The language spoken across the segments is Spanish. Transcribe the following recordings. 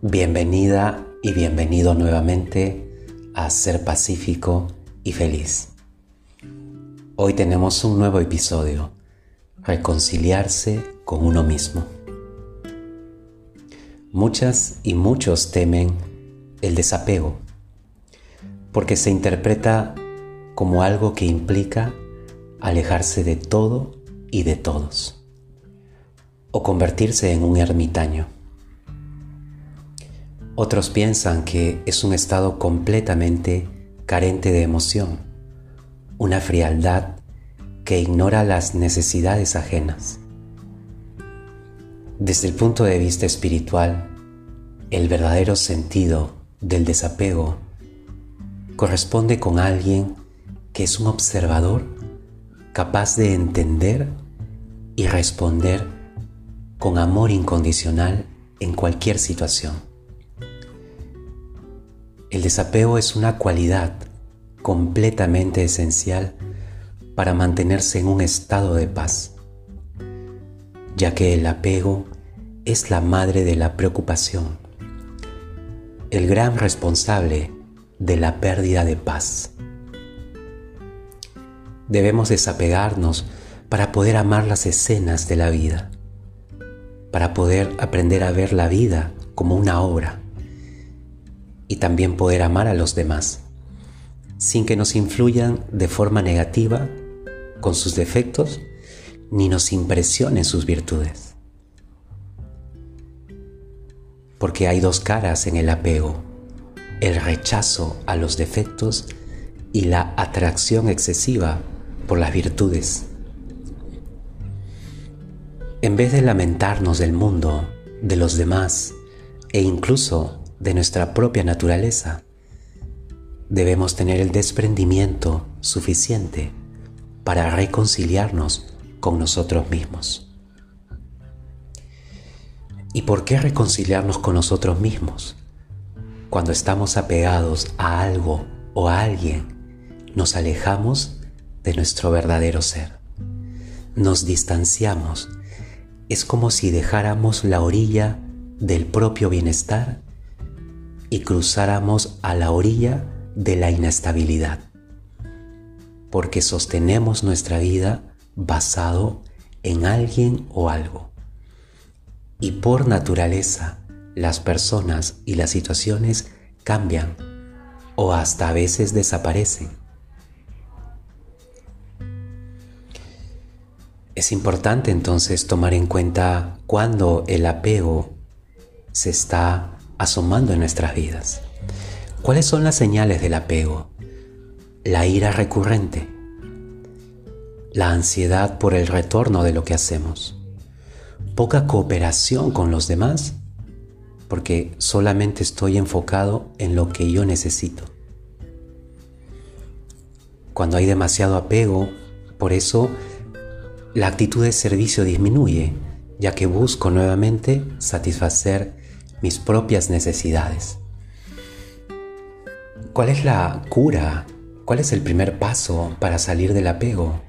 Bienvenida y bienvenido nuevamente a Ser Pacífico y Feliz. Hoy tenemos un nuevo episodio, reconciliarse con uno mismo. Muchas y muchos temen el desapego porque se interpreta como algo que implica alejarse de todo y de todos o convertirse en un ermitaño. Otros piensan que es un estado completamente carente de emoción, una frialdad que ignora las necesidades ajenas. Desde el punto de vista espiritual, el verdadero sentido del desapego corresponde con alguien que es un observador capaz de entender y responder con amor incondicional en cualquier situación. El desapego es una cualidad completamente esencial para mantenerse en un estado de paz, ya que el apego es la madre de la preocupación, el gran responsable de la pérdida de paz. Debemos desapegarnos para poder amar las escenas de la vida, para poder aprender a ver la vida como una obra y también poder amar a los demás, sin que nos influyan de forma negativa con sus defectos ni nos impresionen sus virtudes. Porque hay dos caras en el apego, el rechazo a los defectos y la atracción excesiva por las virtudes. En vez de lamentarnos del mundo, de los demás e incluso de nuestra propia naturaleza, debemos tener el desprendimiento suficiente para reconciliarnos con nosotros mismos. ¿Y por qué reconciliarnos con nosotros mismos? Cuando estamos apegados a algo o a alguien, nos alejamos de nuestro verdadero ser. Nos distanciamos. Es como si dejáramos la orilla del propio bienestar y cruzáramos a la orilla de la inestabilidad, porque sostenemos nuestra vida basado en alguien o algo. Y por naturaleza, las personas y las situaciones cambian o hasta a veces desaparecen. Es importante entonces tomar en cuenta cuando el apego se está asomando en nuestras vidas. ¿Cuáles son las señales del apego? La ira recurrente, la ansiedad por el retorno de lo que hacemos, poca cooperación con los demás, porque solamente estoy enfocado en lo que yo necesito. Cuando hay demasiado apego, por eso la actitud de servicio disminuye, ya que busco nuevamente satisfacer mis propias necesidades. ¿Cuál es la cura? ¿Cuál es el primer paso para salir del apego?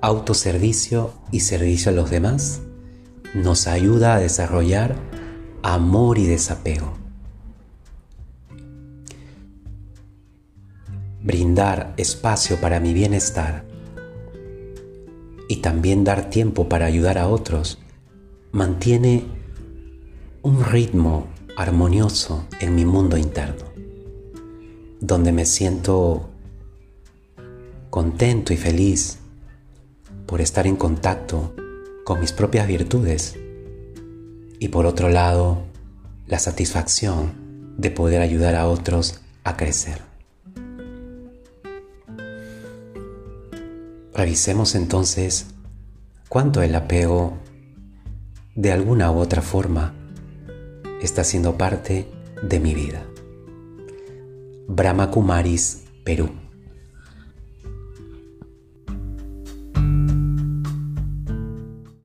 Autoservicio y servicio a los demás nos ayuda a desarrollar amor y desapego. Brindar espacio para mi bienestar y también dar tiempo para ayudar a otros mantiene un ritmo armonioso en mi mundo interno, donde me siento contento y feliz por estar en contacto con mis propias virtudes y por otro lado la satisfacción de poder ayudar a otros a crecer. Revisemos entonces cuánto el apego de alguna u otra forma está siendo parte de mi vida. Brahma Kumaris, Perú.